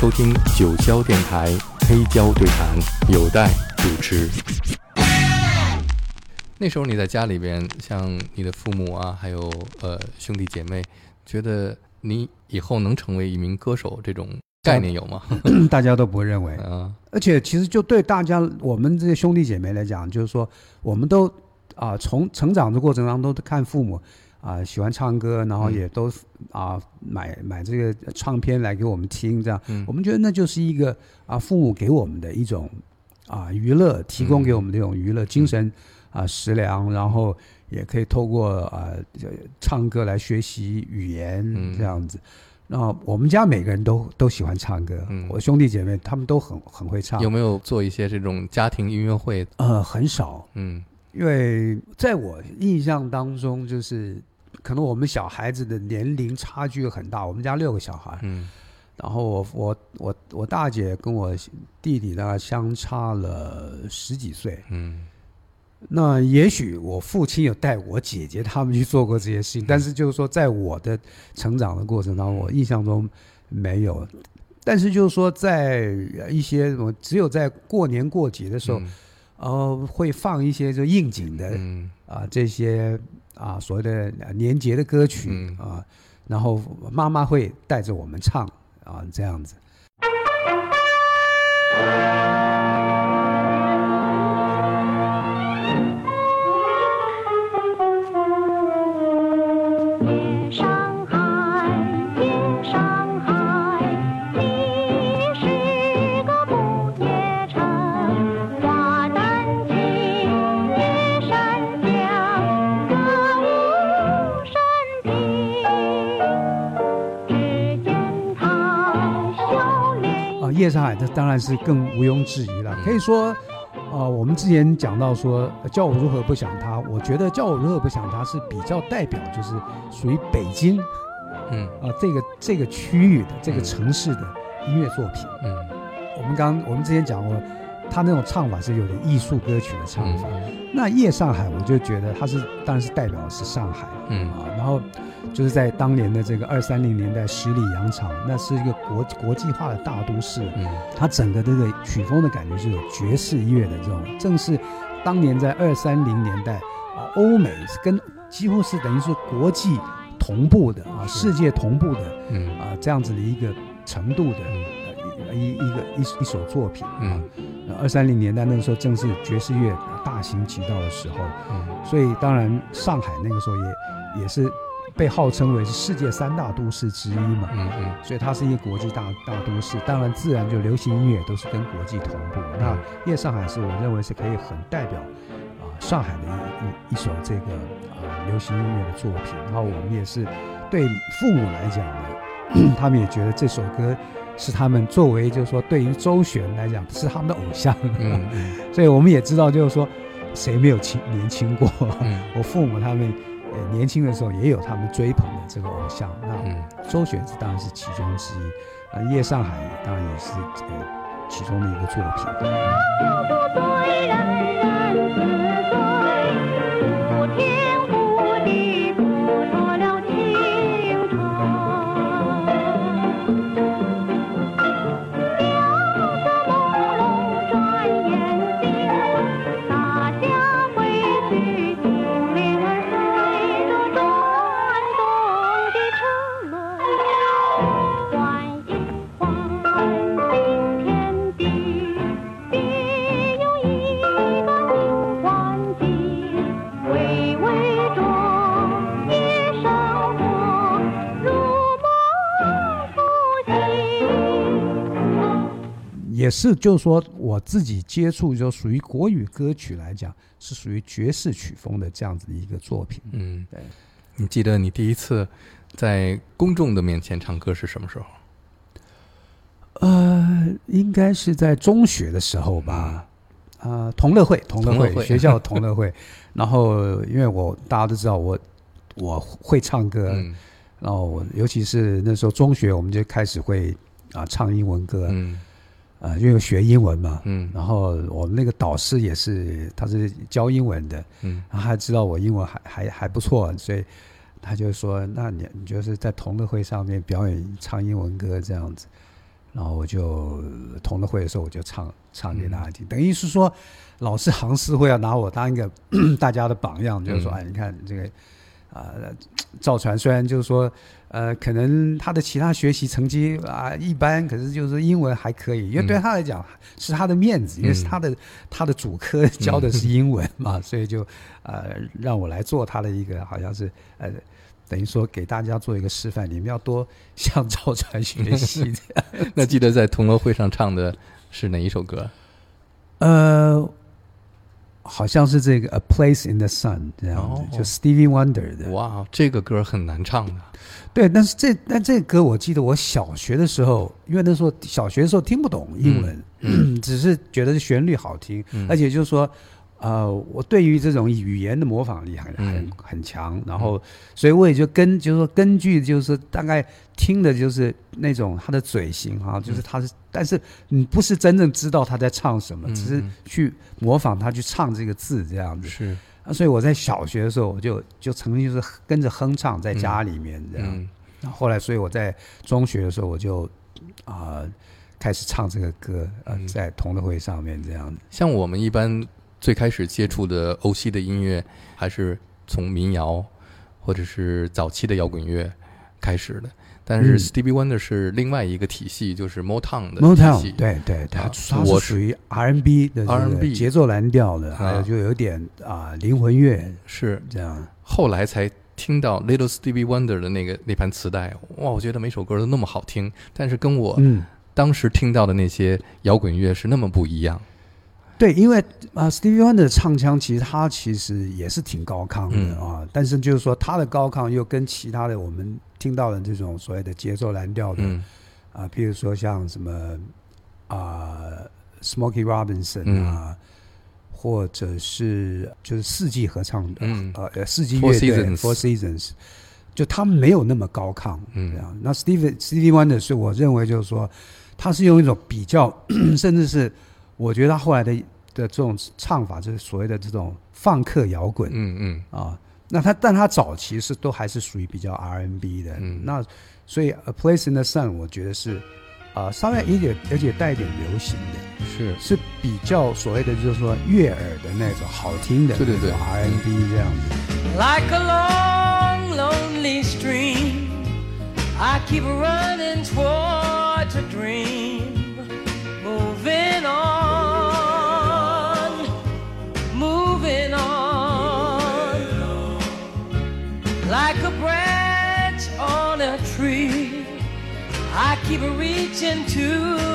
收听九霄电台黑胶对谈，有待主持。那时候你在家里边，像你的父母啊，还有呃兄弟姐妹，觉得你以后能成为一名歌手，这种概念有吗？大家都不会认为。啊，而且其实就对大家我们这些兄弟姐妹来讲，就是说我们都啊从成长的过程当中都看父母啊喜欢唱歌，然后也都啊买买这个唱片来给我们听，这样。嗯。我们觉得那就是一个啊父母给我们的一种啊娱乐，提供给我们的一种娱乐精神啊食粮，然后也可以透过啊这唱歌来学习语言嗯。这样子。那我们家每个人都都喜欢唱歌，嗯。我兄弟姐妹他们都很很会唱，有没有做一些这种家庭音乐会？呃很少，嗯。因为在我印象当中，就是可能我们小孩子的年龄差距很大，我们家六个小孩，嗯。然后我我我我大姐跟我弟弟大概相差了十几岁，嗯。那也许我父亲有带我姐姐他们去做过这些事情，但是就是说，在我的成长的过程当中，我印象中没有。但是就是说，在一些我只有在过年过节的时候，嗯。呃，会放一些就应景的嗯。啊这些啊所谓的年节的歌曲嗯啊，然后妈妈会带着我们唱啊这样子。这当然是更毋庸置疑了。可以说，啊，我们之前讲到说，呃叫我如何不想他，我觉得叫我如何不想他是比较代表，就是属于北京嗯啊这个这个区域的这个嗯城市的音乐作品。嗯我们刚我们之前讲过，他那种唱法是有点艺术歌曲的唱法。嗯。那夜上海，我就觉得他是当然是代表的是上海。嗯。啊，然后就是在当年的这个二三零年代十里洋场，那是一个国国际化的大都市，嗯。它整个这个曲风的感觉是有爵士乐的这种，正是当年在二三零年代啊，欧美跟几乎是等于是国际同步的啊，世界同步的嗯啊这样子的一个程度的一一一个一一首作品啊嗯。二三零年代那个时候正是爵士乐大行其道的时候，嗯所以当然上海那个时候也也是被号称为是世界三大都市之一嘛，嗯嗯所以它是一个国际大大都市。当然，自然就流行音乐都是跟国际同步。那嗯夜上海是我认为是可以很代表啊、上海的一一一首这个啊、流行音乐的作品。然后我们也是对父母来讲呢，他们也觉得这首歌是他们作为就是说对于周璇来讲是他们的偶像。所以我们也知道就是说谁没有轻年轻过。嗯 我父母他们呃年轻的时候也有他们追捧的这个偶像，那嗯周璇是当然是其中之一，啊，夜上海当然也是呃其中的一个作品。不也是，就是说我自己接触就属于国语歌曲来讲，是属于爵士曲风的这样子的一个作品。嗯对，你记得你第一次在公众的面前唱歌是什么时候？呃，应该是在中学的时候吧。啊，同乐会，同乐会，乐会学校同乐会。然后，因为我大家都知道我我会唱歌，嗯然后我尤其是那时候中学，我们就开始会啊唱英文歌，嗯啊，因为学英文嘛。嗯然后我们那个导师也是，他是教英文的，嗯然后他知道我英文还还还不错，所以他就说：“那你你就是在同乐会上面表演唱英文歌这样子。”然后我就同乐会的时候我就唱唱给大家听，等于是说老师行师会要拿我当一个 大家的榜样，就是说，嗯哎，你看这个啊、赵传虽然就是说，呃，可能他的其他学习成绩啊一般，可是就是英文还可以，因为对嗯他来讲是他的面子，因为是他的他的主科教的是英文嘛，所以就呃让我来做他的一个好像是呃。等于说给大家做一个示范，你们要多向赵传学习。那记得在同乐会上唱的是哪一首歌？呃，好像是这个《A Place in the Sun》这样子，哦就 Stevie Wonder 的。哇，这个歌很难唱的。对，但是这但这个歌我记得我小学的时候，因为那时候小学的时候听不懂英文，只是觉得旋律好听，嗯而且就是说。呃，我对于这种语言的模仿力很很嗯。很强，然后所以我也就根就是说根据就是大概听的就是那种他的嘴型哈、就是他是，但是你不是真正知道他在唱什么，嗯只是嗯。去模仿他去唱这个字这样子。是，啊，所以我在小学的时候，我就就曾经就是跟着哼唱在家里面这样。嗯。然后后来，所以我在中学的时候，我就啊、开始唱这个歌，呃，嗯。在同乐会上面这样子。像我们一般最开始接触的欧西的音乐，还是从民谣或者是早期的摇滚乐开始的。但是嗯 Stevie Wonder 是另外一个体系，就是 Motown 的体 Motown，系。对对，它啊它我是属于 R&B 的这个 R&B 节奏蓝调的，还有啊就有点啊灵魂乐是这样。后来才听到 Little Stevie Wonder 的那个那盘磁带，哇，我觉得每首歌都那么好听，但是跟我嗯，当时听到的那些摇滚乐是那么不一样。对，因为啊，Stevie Wonder 的唱腔其实他其实也是挺高亢的嗯。啊，但是就是说他的高亢又跟其他的我们听到的这种所谓的节奏蓝调的嗯。啊，譬如说像什么啊，Smokey Robinson 嗯。啊，或者是就是四季合唱的，嗯呃呃四季乐队 Four Seasons，就他们没有那么高亢，嗯这样。那 Stevie Stevie Wonder 是我认为就是说，他是用一种比较，甚至是我觉得他后来的的这种唱法，就是所谓的这种放克摇滚，嗯嗯。啊，那他但他早期是都还是属于比较 R&B 的，嗯。那所以《A Place in the Sun》我觉得是啊、稍微一点，而且带一点流行的，是。是比较所谓的就是说悦耳的那种好听的对对对。R&B 这样子。Like a long, lonely stream, I keep running towards a dream. Reaching to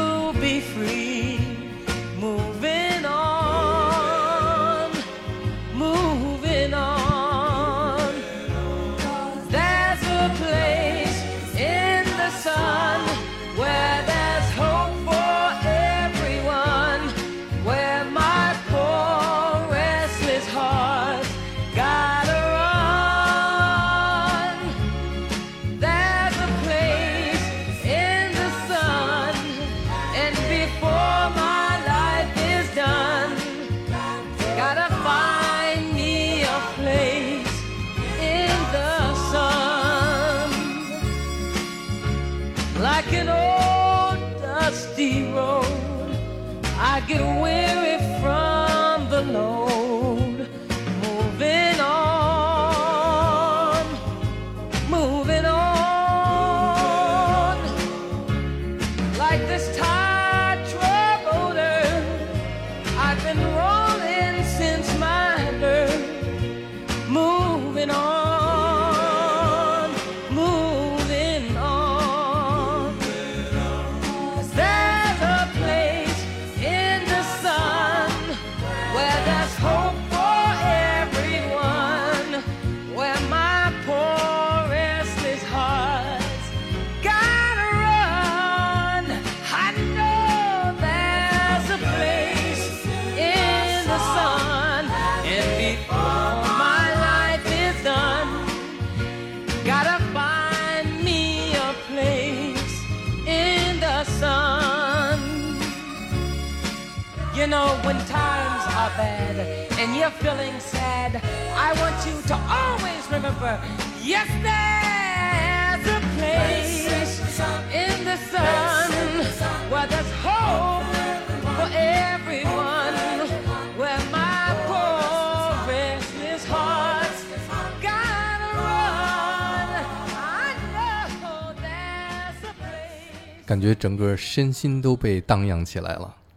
are bad and you're feeling sad, I want you to always remember yes, there's a place in the sun where there's hope for everyone, where my poor restless heart gotta run. I know there's a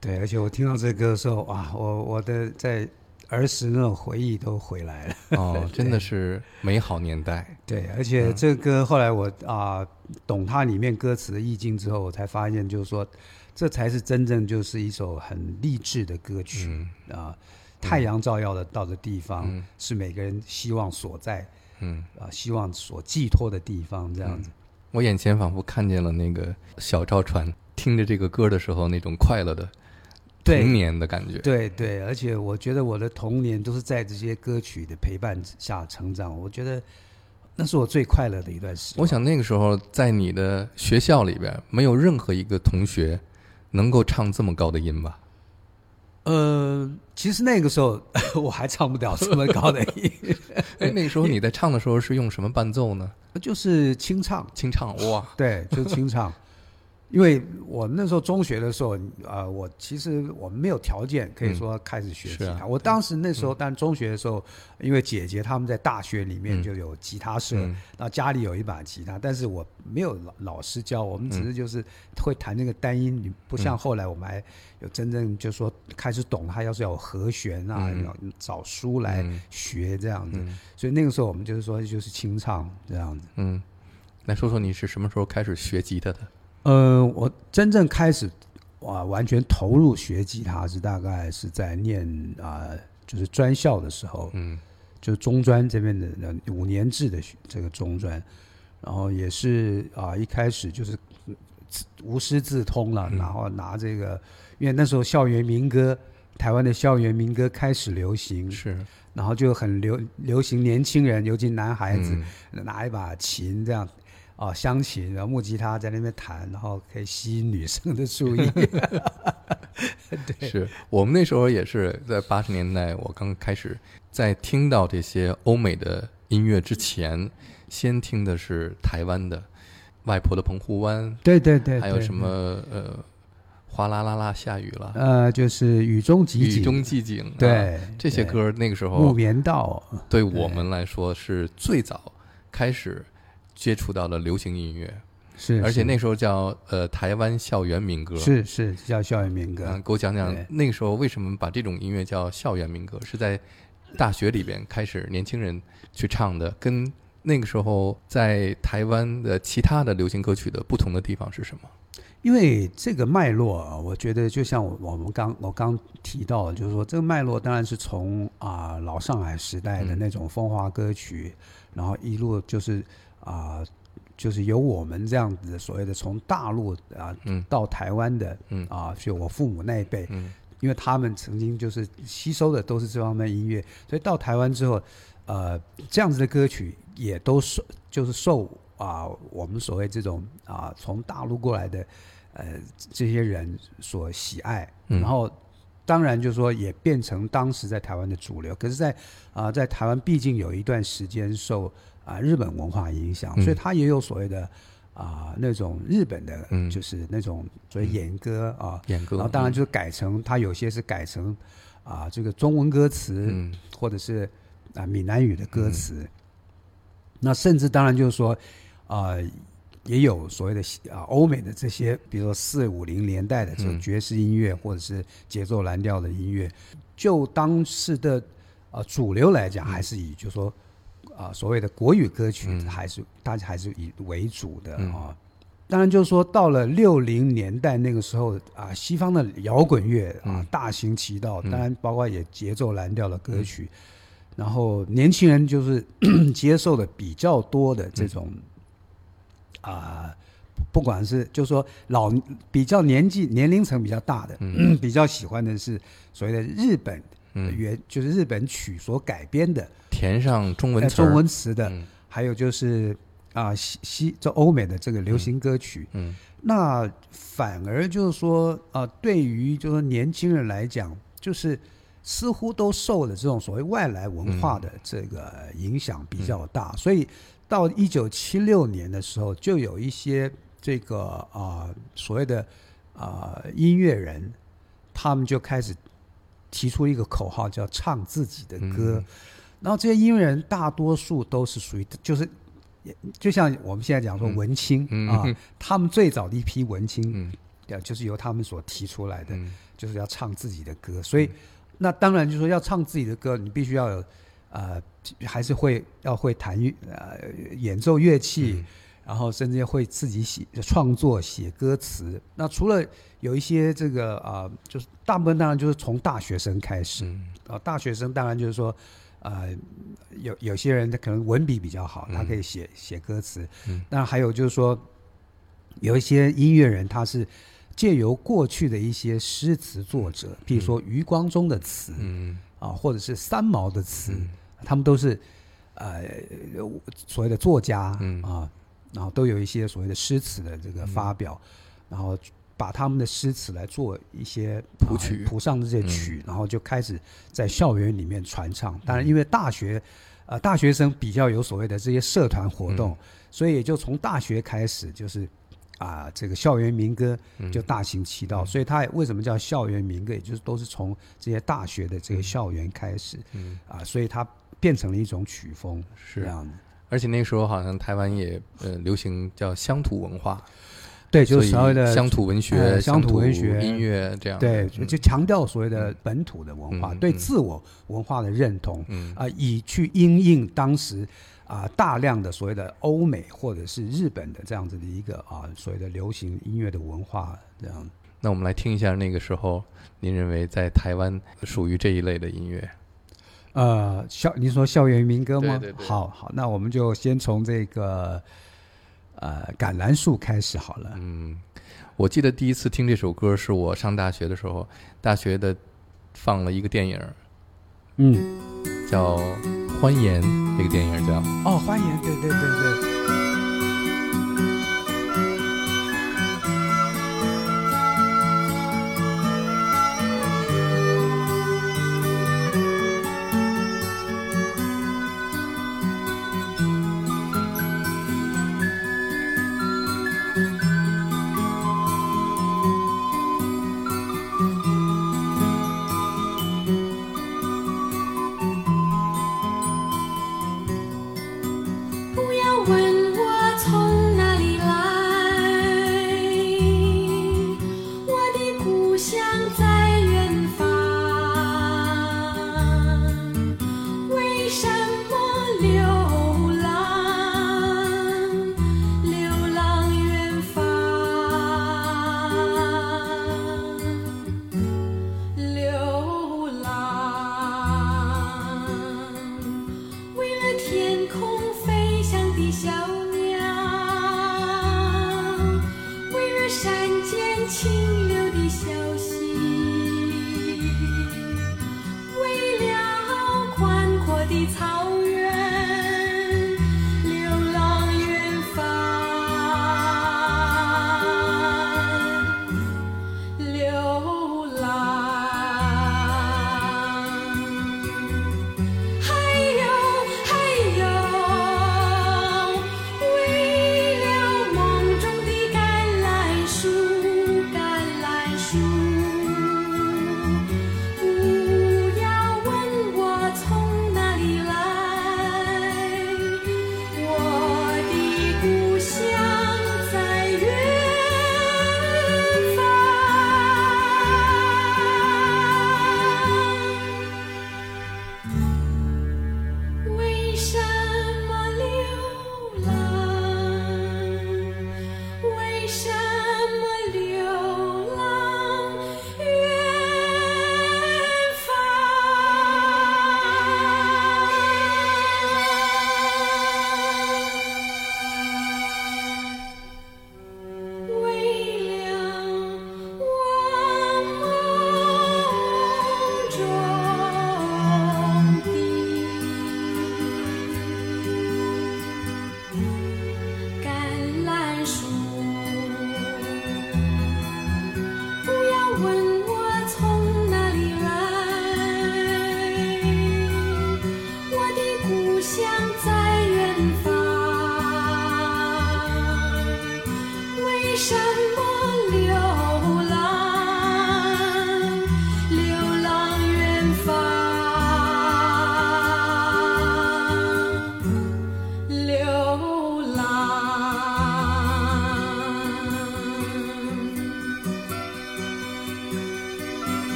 对，而且我听到这歌的时候，哇，我我的在儿时那种回忆都回来了。哦，真的是美好年代。对，而且这个歌后来我啊、懂它里面歌词的意境之后，我才发现，就是说，这才是真正就是一首很励志的歌曲嗯啊、太阳照耀的到的地方，嗯是每个人希望所在嗯，啊、希望所寄托的地方，这样子。我眼前仿佛看见了那个小赵传听着这个歌的时候那种快乐的对童年的感觉。对对，而且我觉得我的童年都是在这些歌曲的陪伴下成长，我觉得那是我最快乐的一段时光。我想那个时候在你的学校里边，没有任何一个同学能够唱这么高的音吧？呃，其实那个时候 我还唱不了这么高的音，哎，那个时候你在唱的时候是用什么伴奏呢？就是清唱，清唱哇，对，就是清唱。因为我那时候中学的时候，呃，我其实我们没有条件可以说开始学吉他。我当时那时候，但中学的时候，因为姐姐他们在大学里面嗯就有吉他社，嗯然后家里有一把吉他，但是我没有老老师教，我们只嗯是就是会弹那个单音，你不像后来我们还有真正就说开始懂它，要是要有和弦啊，嗯要找书来嗯学这样子。嗯所以那个时候我们就是说就是清唱这样子。嗯，来说说你是什么时候开始学吉他的？呃，我真正开始啊完全投入学吉他是大概是在念啊、就是专校的时候，嗯。就是中专这边的呃五年制的学这个中专，然后也是啊、一开始就是无师自通了，嗯。然后拿这个，因为那时候校园民歌，台湾的校园民歌开始流行，是。然后就很流流行年轻人，尤其男孩子、嗯。拿一把琴这样。啊，乡琴，然后木吉他在那边弹，然后可以吸引女生的注意。对，是我们那时候也是在八十年代，我刚开始在听到这些欧美的音乐之前，先听的是台湾的《外婆的澎湖湾》，对对对，对还有什么呃，哗啦啦啦下雨了，呃，就是雨中集雨，中寂静，对这些歌那个时候木棉道，对。我们来说是最早开始接触到了流行音乐，是，而且那时候叫呃台湾校园民歌。是是叫校园民歌嗯，，给我讲讲那个时候为什么把这种音乐叫校园民歌？是在大学里边开始年轻人去唱的，跟那个时候在台湾的其他的流行歌曲的不同的地方是什么？因为这个脉络啊，我觉得就像我我们刚我刚提到的，就是说这个脉络当然是从啊、老上海时代的嗯那种风华歌曲，然后一路就是啊、就是由我们这样子的所谓的从大陆啊、嗯。到台湾的嗯。啊，就我父母那一辈，嗯。因为他们曾经就是吸收的都是这方面音乐，所以到台湾之后，呃，这样子的歌曲也都受就是受啊、我们所谓这种啊、从大陆过来的呃这些人所喜爱，嗯。然后当然就是说也变成当时在台湾的主流。可是在，啊、在台湾毕竟有一段时间受啊、日本文化影响，嗯。所以它也有所谓的啊、那种日本的，嗯。就是那种所谓演歌啊。演歌，然后当然就是改成，它有些是改成啊、这个中文歌词，嗯。或者是啊、闽南语的歌词。那甚至当然就是说，啊、也有所谓的啊欧美的这些，比如说四五零年代的这种嗯。爵士音乐，或者是节奏蓝调的音乐，就当时的啊主流来讲，还是以就是说啊所谓的国语歌曲，嗯。还是大家还是以为主的嗯。啊。当然，就是说，到了六零年代那个时候啊，西方的摇滚乐啊嗯。大行其道，嗯。当然包括也节奏蓝调的歌曲，然后年轻人就是 接受的比较多的这种啊、不管是就是说老比较年纪年龄层比较大的，嗯。比较喜欢的是所谓的日本嗯，原就是日本曲所改编的填上中文词呃中文词的，嗯。还有就是啊西西这欧美的这个流行歌曲。嗯。那反而就是说，啊，对于就是说年轻人来讲，就是似乎都受了这种所谓外来文化的这个影响比较大，所以到一九七六年的时候，就有一些这个啊、所谓的啊、音乐人，他们就开始提出一个口号，叫唱自己的歌。嗯然后这些音乐人大多数都是属于就是也就像我们现在讲说嗯文青、嗯啊，他们最早的一批文青，嗯对就是由他们所提出来的，嗯就是要唱自己的歌。所以，那当然就是说要唱自己的歌，你必须要有呃，还是会要会弹乐呃演奏乐器。嗯然后甚至会自己写创作写歌词。那除了有一些这个啊、呃就是大部分当然就是从大学生开始。嗯。啊、大学生当然就是说，呃，有有些人他可能文笔比较好，他可以写写歌词。嗯。那还有就是说，有一些音乐人他是借由过去的一些诗词作者，譬如说余光中的词嗯。啊，或者是三毛的词，嗯。他们都是呃所谓的作家、嗯。啊，然后都有一些所谓的诗词的这个发表，然后把他们的诗词来做一些谱曲啊谱上的这些曲，然后就开始在校园里面传唱。当然，因为大学呃大学生比较有所谓的这些社团活动，所以也就从大学开始就是。啊，这个校园民歌就大行其道，所以它为什么叫校园民歌？也就是都是从这些大学的这个校园开始，嗯，啊，所以它变成了一种曲风，是这样的。而且那时候好像台湾也呃流行叫乡土文化，对，就所以是所谓的乡土文学、呃乡土土文学音乐这样。对，就强调所谓的本土的文化，对自我文化的认同，嗯啊，以去因应当时啊大量的所谓的欧美或者是日本的这样子的一个啊所谓的流行音乐的文化，这样。那我们来听一下那个时候您认为在台湾属于这一类的音乐。呃，校你说校园民歌吗？对对对好好，那我们就先从这个呃橄榄树开始好了。嗯，我记得第一次听这首歌是我上大学的时候，大学的放了一个电影嗯，叫《欢颜》，这个电影叫。哦，欢颜，对对对对。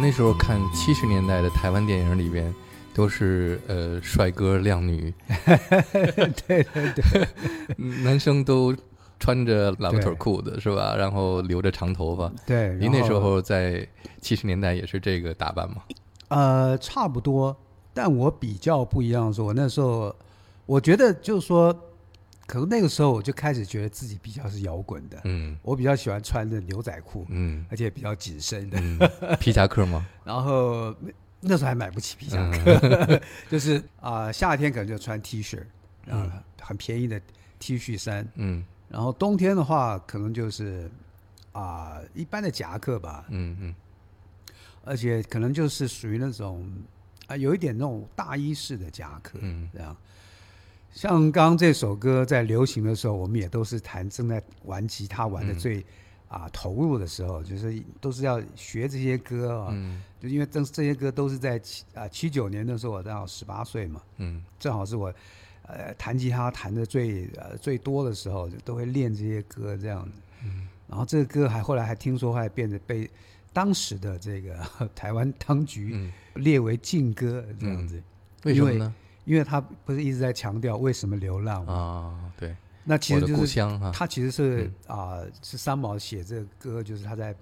那时候看七十年代的台湾电影里边，都是呃帅哥靓女，对 对对，嗯男生都穿着喇叭腿裤子是吧？然后留着长头发。对，您那时候在七十年代也是这个打扮吗？呃差不多，但我比较不一样是，我那时候我觉得就是说，可能那个时候我就开始觉得自己比较是摇滚的，嗯。我比较喜欢穿的牛仔裤，嗯。而且比较紧身的，嗯，皮夹克吗？然后那时候还买不起皮夹嗯。克，就是啊、夏天可能就穿 T 恤，啊、很便宜的 T 恤衫，嗯。然后冬天的话可能就是啊、一般的夹克吧，嗯嗯。而且可能就是属于那种啊、有一点那种大衣式的夹克，嗯。这样。像刚刚这首歌在流行的时候，我们也都是弹，正在玩吉他玩的嗯。最啊、投入的时候，就是都是要学这些歌啊，嗯。就因为这这些歌都是在七啊七九年的时候，我正好十八岁嘛，嗯。正好是我呃弹吉他弹的最呃最多的时候，就都会练这些歌这样子。嗯。然后这个歌还后来还听说还变得被当时的这个 台湾当局嗯，列为禁歌这样子，为什么呢？因为他不是一直在强调为什么流浪吗？啊，对，那其实就是他其实是嗯。啊、是三毛写这个歌，就是他在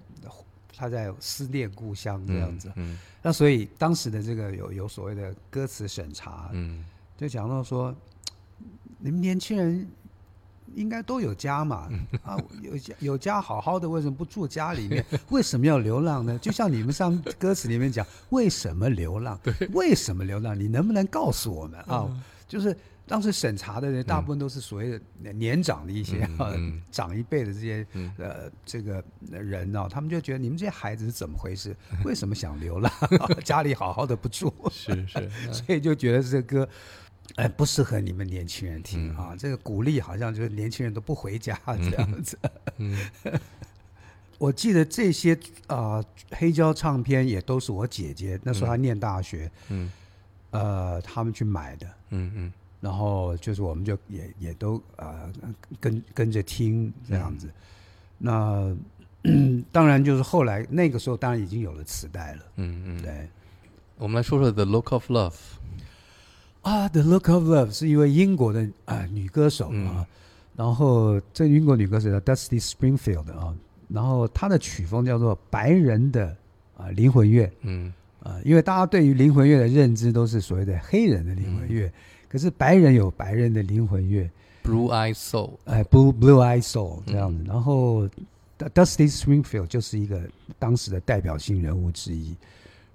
他在思念故乡这样子。嗯。那所以当时的这个有有所谓的歌词审查，嗯。就讲到说，你们年轻人应该都有家嘛，嗯啊，有家有家好好的，为什么不住家里面？为什么要流浪呢？就像你们上歌词里面讲，为什么流浪？为什么流浪？你能不能告诉我们啊？嗯就是当时审查的人，大部分都是所谓的年长的一些啊长一辈的这些嗯呃这个人呢，他们就觉得你们这些孩子是怎么回事？为什么想流浪？家里好好的不住？是是，那 所以就觉得这个歌，哎，不适合你们年轻人听嗯啊。这个鼓励好像就是年轻人都不回家 这样子。嗯我记得这些啊、黑胶唱片也都是我姐姐那时候她念大学，嗯呃，他们去买的。嗯嗯然后就是我们就也也都呃跟跟着听这样子。那当然就是后来那个时候当然已经有了磁带了，嗯嗯，对。我们来说说《The Look of Love》。啊，《The Look of Love》是一位英国的啊、女歌手啊，嗯然后这英国女歌手叫 Dusty Springfield 啊，然后她的曲风叫做白人的啊灵魂乐嗯。啊，因为大家对于灵魂乐的认知都是所谓的黑人的灵魂乐，嗯。可是白人有白人的灵魂乐，，Blue Eye Soul。哎，Blue Blue Eye Soul 这样子，嗯然后 Dusty Springfield 就是一个当时的代表性人物之一。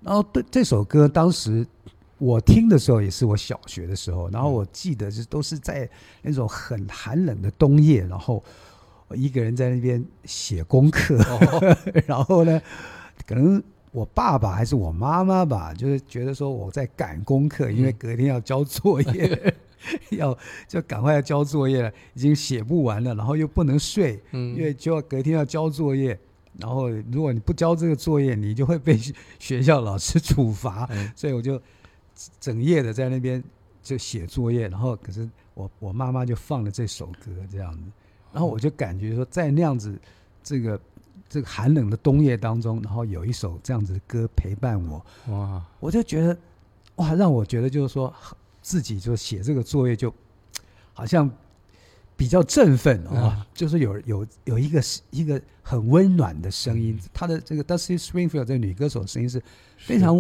然后对这首歌，当时我听的时候也是我小学的时候，然后我记得是都是在那种很寒冷的冬夜，然后我一个人在那边写功课，哦，然后呢，可能我爸爸还是我妈妈吧，就是觉得说我在赶功课，因为嗯隔天要交作业，要就赶快要交作业了，已经写不完了，然后又不能睡，因为嗯就要隔天要交作业。然后，如果你不交这个作业，你就会被学学校老师处罚。嗯所以我就整夜的在那边就写作业。然后，可是我我妈妈就放了这首歌这样子，然后我就感觉说，在那样子这个这个寒冷的冬夜当中，然后有一首这样子的歌陪伴我，哇，我就觉得哇，让我觉得就是说自己就写这个作业就好像比较振奋啊、嗯。就是有有有一个一个很温暖的声音。嗯，她的这个 Dusty Springfield 这个女歌手的声音是。非常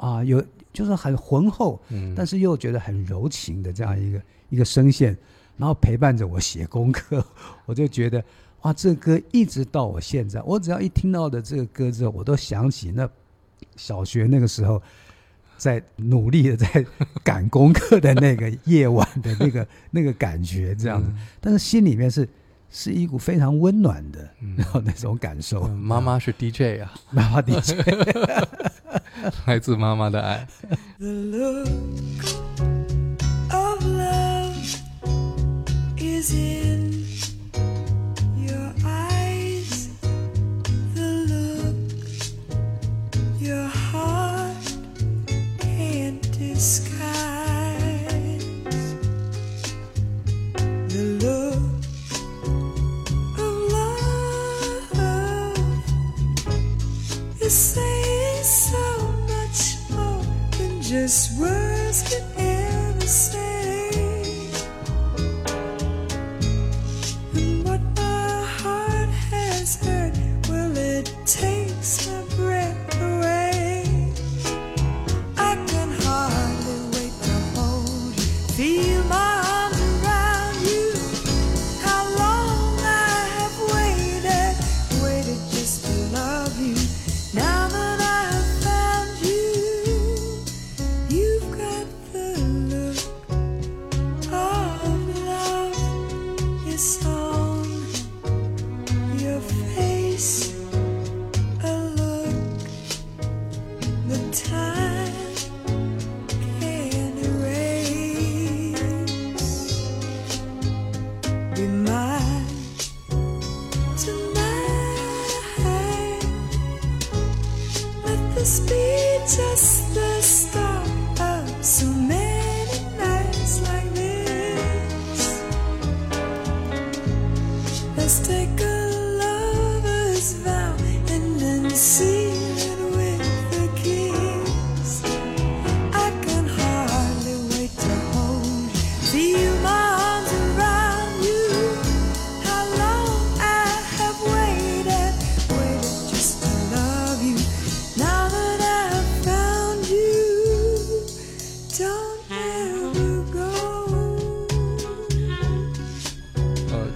啊、有就是很浑厚，嗯，但是又觉得很柔情的这样一个一个声线，然后陪伴着我写功课，我就觉得哇，这歌一直到我现在，我只要一听到的这个歌之后，我都想起那小学那个时候在努力的在赶功课的那个夜晚的那个 那个感觉，这样子，但是心里面是是一股非常温暖的，嗯。然后那种感受。嗯妈妈是 DJ 啊，妈妈的确，来自妈妈的爱。The look of love is in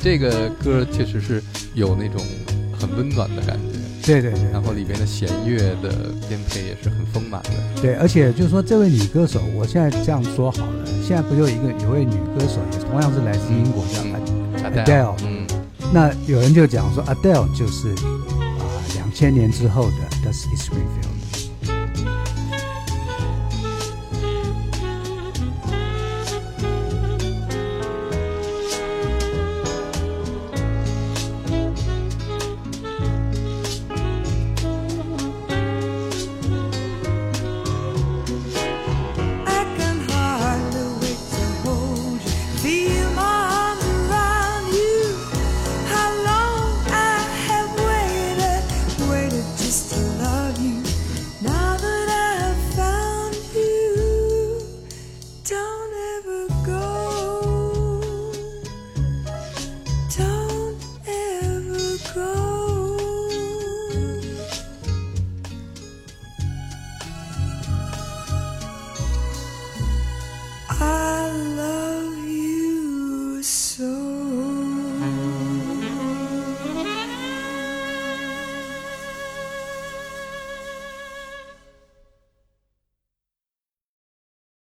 这个歌确实是有那种很温暖的感觉，对对对，然后里边的弦乐的编配也是很丰满的。对，而且就是说，这位女歌手，我现在这样说好了，现在不就有一个有位女歌手，也同样是来自英国的，嗯 Adele 嗯，那有人就讲说，Adele 就是啊两千年之后的